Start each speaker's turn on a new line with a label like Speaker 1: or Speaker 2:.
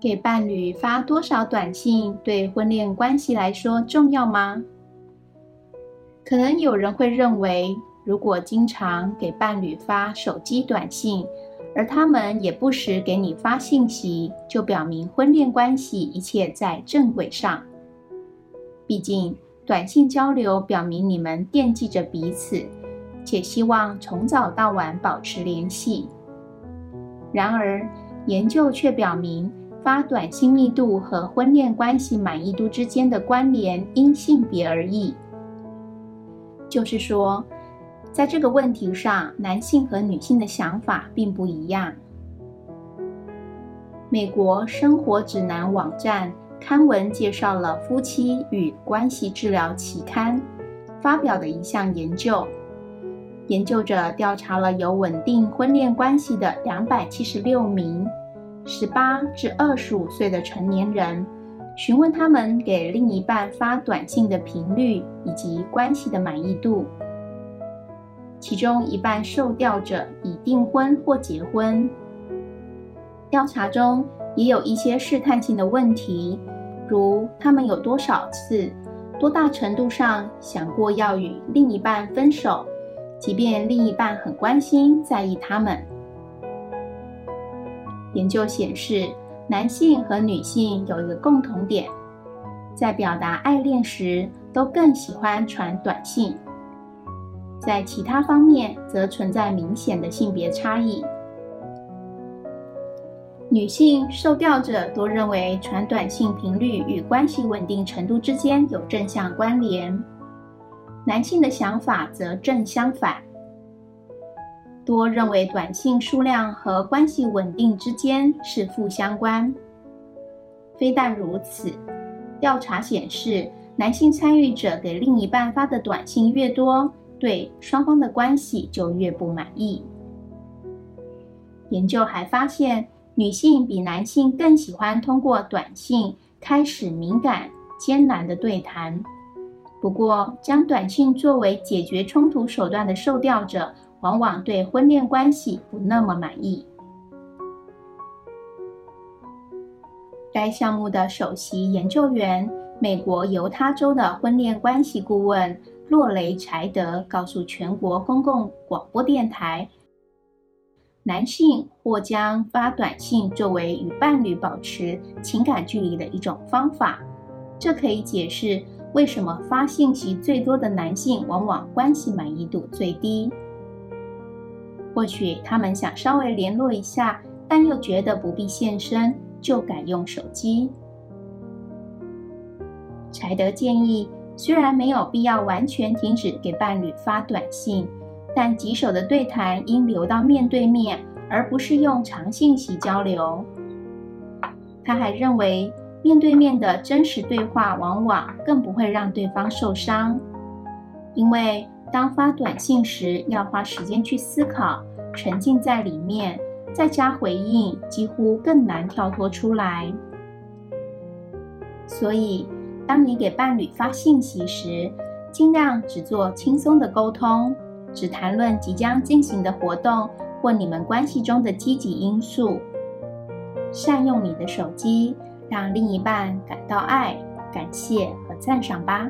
Speaker 1: 给伴侣发多少短信对婚恋关系来说重要吗？可能有人会认为，如果经常给伴侣发手机短信，而他们也不时给你发信息，就表明婚恋关系一切在正轨上。毕竟，短信交流表明你们惦记着彼此，且希望从早到晚保持联系。然而，研究却表明。发短信密度和婚恋关系满意度之间的关联因性别而异，就是说，在这个问题上，男性和女性的想法并不一样。美国生活指南网站刊文介绍了《夫妻与关系治疗期刊》发表的一项研究，研究者调查了有稳定婚恋关系的两百七十六名。十八至二十五岁的成年人，询问他们给另一半发短信的频率以及关系的满意度。其中一半受调者已订婚或结婚。调查中也有一些试探性的问题，如他们有多少次、多大程度上想过要与另一半分手，即便另一半很关心、在意他们。研究显示，男性和女性有一个共同点，在表达爱恋时都更喜欢传短信。在其他方面，则存在明显的性别差异。女性受调者多认为传短信频率与关系稳定程度之间有正向关联，男性的想法则正相反。多认为短信数量和关系稳定之间是负相关。非但如此，调查显示，男性参与者给另一半发的短信越多，对双方的关系就越不满意。研究还发现，女性比男性更喜欢通过短信开始敏感、艰难的对谈。不过，将短信作为解决冲突手段的受调者。往往对婚恋关系不那么满意。该项目的首席研究员、美国犹他州的婚恋关系顾问洛雷柴德告诉全国公共广播电台：“男性或将发短信作为与伴侣保持情感距离的一种方法，这可以解释为什么发信息最多的男性往往关系满意度最低。”或许他们想稍微联络一下，但又觉得不必现身，就改用手机。柴德建议，虽然没有必要完全停止给伴侣发短信，但棘手的对谈应留到面对面，而不是用长信息交流。他还认为，面对面的真实对话往往更不会让对方受伤，因为当发短信时要花时间去思考。沉浸在里面，再加回应，几乎更难跳脱出来。所以，当你给伴侣发信息时，尽量只做轻松的沟通，只谈论即将进行的活动或你们关系中的积极因素。善用你的手机，让另一半感到爱、感谢和赞赏吧。